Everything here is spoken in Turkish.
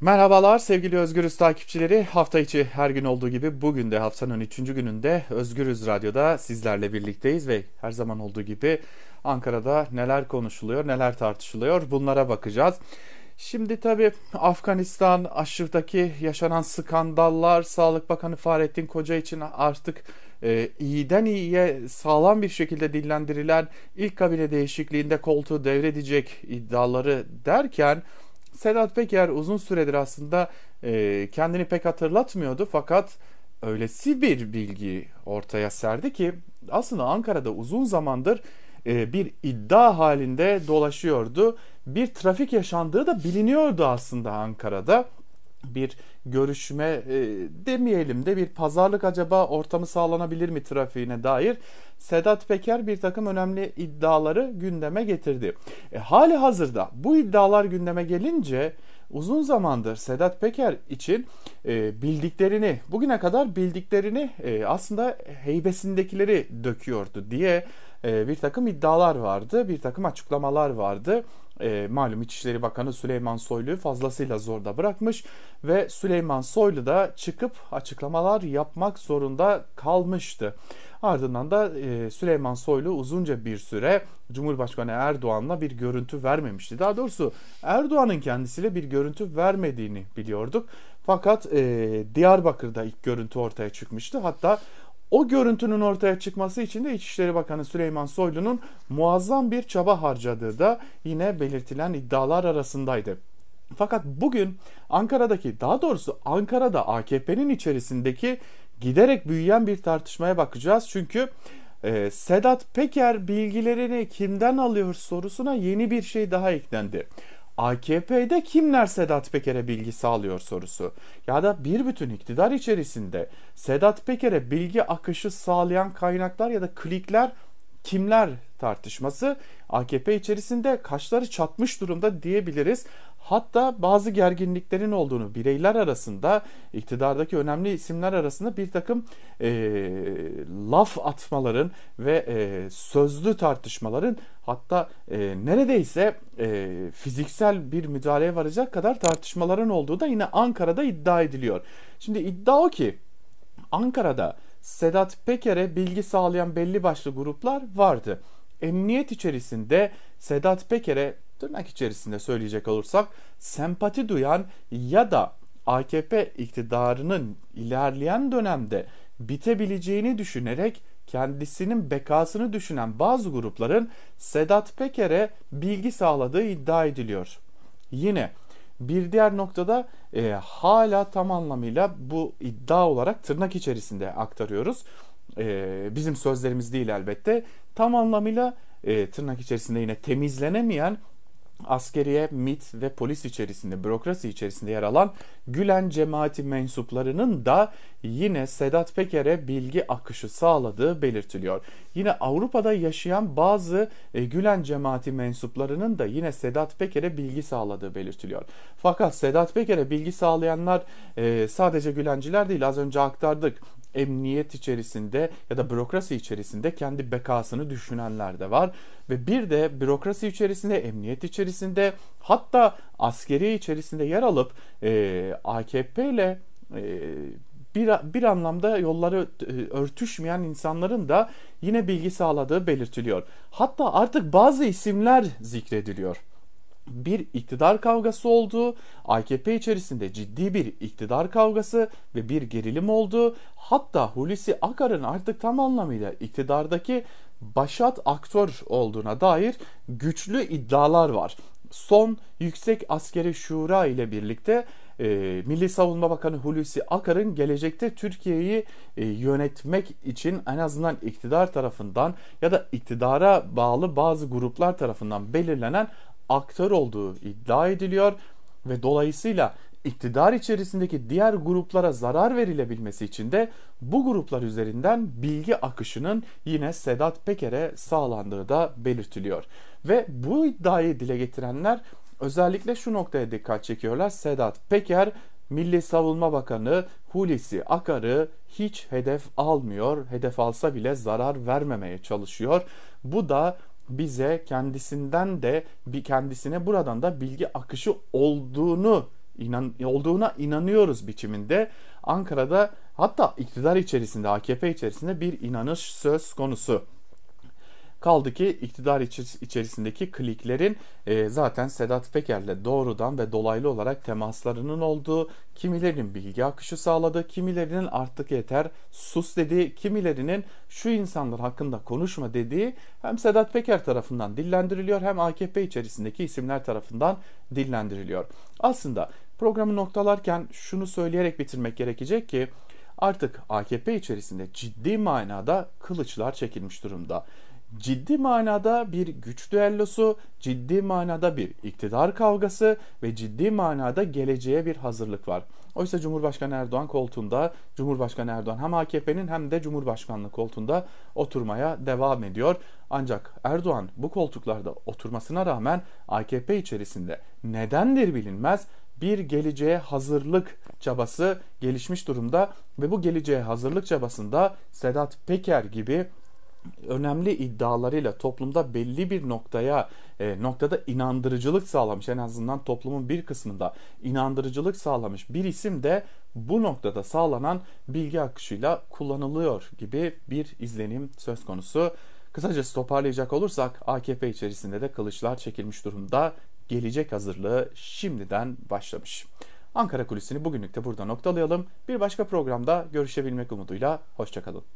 Merhabalar sevgili Özgürüz takipçileri. Hafta içi her gün olduğu gibi bugün de haftanın 3. gününde Özgürüz Radyo'da sizlerle birlikteyiz ve her zaman olduğu gibi Ankara'da neler konuşuluyor, neler tartışılıyor bunlara bakacağız. Şimdi tabii Afganistan aşırıdaki yaşanan skandallar Sağlık Bakanı Fahrettin Koca için artık e, iyiden iyiye sağlam bir şekilde dillendirilen ilk kabine değişikliğinde koltuğu devredecek iddiaları derken Sedat Peker uzun süredir aslında e, kendini pek hatırlatmıyordu fakat öylesi bir bilgi ortaya serdi ki aslında Ankara'da uzun zamandır e, bir iddia halinde dolaşıyordu. Bir trafik yaşandığı da biliniyordu aslında Ankara'da bir görüşme e, demeyelim de bir pazarlık acaba ortamı sağlanabilir mi trafiğine dair Sedat Peker bir takım önemli iddiaları gündeme getirdi. E, hali hazırda bu iddialar gündeme gelince uzun zamandır Sedat Peker için e, bildiklerini bugüne kadar bildiklerini e, aslında heybesindekileri döküyordu diye e, bir takım iddialar vardı, bir takım açıklamalar vardı e, malum İçişleri Bakanı Süleyman Soylu'yu fazlasıyla zorda bırakmış ve Süleyman Soylu da çıkıp açıklamalar yapmak zorunda kalmıştı. Ardından da e, Süleyman Soylu uzunca bir süre Cumhurbaşkanı Erdoğan'la bir görüntü vermemişti. Daha doğrusu Erdoğan'ın kendisiyle bir görüntü vermediğini biliyorduk. Fakat e, Diyarbakır'da ilk görüntü ortaya çıkmıştı. Hatta o görüntünün ortaya çıkması için de İçişleri Bakanı Süleyman Soylu'nun muazzam bir çaba harcadığı da yine belirtilen iddialar arasındaydı. Fakat bugün Ankara'daki daha doğrusu Ankara'da AKP'nin içerisindeki giderek büyüyen bir tartışmaya bakacağız. Çünkü e, Sedat Peker bilgilerini kimden alıyor sorusuna yeni bir şey daha eklendi. AKP'de kimler Sedat Peker'e bilgi sağlıyor sorusu ya da bir bütün iktidar içerisinde Sedat Peker'e bilgi akışı sağlayan kaynaklar ya da klikler kimler tartışması AKP içerisinde kaşları çatmış durumda diyebiliriz. Hatta bazı gerginliklerin olduğunu bireyler arasında iktidardaki önemli isimler arasında bir takım e, laf atmaların ve e, sözlü tartışmaların hatta e, neredeyse e, fiziksel bir müdahaleye varacak kadar tartışmaların olduğu da yine Ankara'da iddia ediliyor. Şimdi iddia o ki Ankara'da Sedat Peker'e bilgi sağlayan belli başlı gruplar vardı. Emniyet içerisinde Sedat Peker'e tırnak içerisinde söyleyecek olursak sempati duyan ya da AKP iktidarının ilerleyen dönemde bitebileceğini düşünerek kendisinin bekasını düşünen bazı grupların Sedat Peker'e bilgi sağladığı iddia ediliyor. Yine bir diğer noktada e, hala tam anlamıyla bu iddia olarak tırnak içerisinde aktarıyoruz. E, bizim sözlerimiz değil elbette. Tam anlamıyla e, tırnak içerisinde yine temizlenemeyen askeriye, MIT ve polis içerisinde, bürokrasi içerisinde yer alan Gülen cemaati mensuplarının da yine Sedat Peker'e bilgi akışı sağladığı belirtiliyor. Yine Avrupa'da yaşayan bazı e, Gülen cemaati mensuplarının da yine Sedat Peker'e bilgi sağladığı belirtiliyor. Fakat Sedat Peker'e bilgi sağlayanlar e, sadece Gülenciler değil az önce aktardık emniyet içerisinde ya da bürokrasi içerisinde kendi bekasını düşünenler de var. Ve bir de bürokrasi içerisinde, emniyet içerisinde hatta askeri içerisinde yer alıp e, AKP ile e, bir, bir anlamda yolları e, örtüşmeyen insanların da yine bilgi sağladığı belirtiliyor. Hatta artık bazı isimler zikrediliyor bir iktidar kavgası olduğu, AKP içerisinde ciddi bir iktidar kavgası ve bir gerilim olduğu, hatta Hulusi Akar'ın artık tam anlamıyla iktidardaki başat aktör olduğuna dair güçlü iddialar var. Son Yüksek Askeri Şura ile birlikte e, Milli Savunma Bakanı Hulusi Akar'ın gelecekte Türkiye'yi e, yönetmek için en azından iktidar tarafından ya da iktidara bağlı bazı gruplar tarafından belirlenen aktör olduğu iddia ediliyor ve dolayısıyla iktidar içerisindeki diğer gruplara zarar verilebilmesi için de bu gruplar üzerinden bilgi akışının yine Sedat Peker'e sağlandığı da belirtiliyor. Ve bu iddiayı dile getirenler özellikle şu noktaya dikkat çekiyorlar. Sedat Peker Milli Savunma Bakanı Hulusi Akar'ı hiç hedef almıyor. Hedef alsa bile zarar vermemeye çalışıyor. Bu da bize kendisinden de bir kendisine buradan da bilgi akışı olduğunu inan, olduğuna inanıyoruz biçiminde Ankara'da hatta iktidar içerisinde AKP içerisinde bir inanış söz konusu. Kaldı ki iktidar içerisindeki kliklerin e, zaten Sedat Peker'le doğrudan ve dolaylı olarak temaslarının olduğu, kimilerinin bilgi akışı sağladı, kimilerinin artık yeter sus dediği, kimilerinin şu insanlar hakkında konuşma dediği hem Sedat Peker tarafından dillendiriliyor hem AKP içerisindeki isimler tarafından dillendiriliyor. Aslında programı noktalarken şunu söyleyerek bitirmek gerekecek ki artık AKP içerisinde ciddi manada kılıçlar çekilmiş durumda ciddi manada bir güç düellosu, ciddi manada bir iktidar kavgası ve ciddi manada geleceğe bir hazırlık var. Oysa Cumhurbaşkanı Erdoğan koltuğunda, Cumhurbaşkanı Erdoğan hem AKP'nin hem de Cumhurbaşkanlığı koltuğunda oturmaya devam ediyor. Ancak Erdoğan bu koltuklarda oturmasına rağmen AKP içerisinde nedendir bilinmez bir geleceğe hazırlık çabası gelişmiş durumda ve bu geleceğe hazırlık çabasında Sedat Peker gibi önemli iddialarıyla toplumda belli bir noktaya e, noktada inandırıcılık sağlamış en azından toplumun bir kısmında inandırıcılık sağlamış bir isim de bu noktada sağlanan bilgi akışıyla kullanılıyor gibi bir izlenim söz konusu. Kısacası toparlayacak olursak AKP içerisinde de kılıçlar çekilmiş durumda. Gelecek hazırlığı şimdiden başlamış. Ankara Kulisi'ni bugünlük de burada noktalayalım. Bir başka programda görüşebilmek umuduyla hoşçakalın.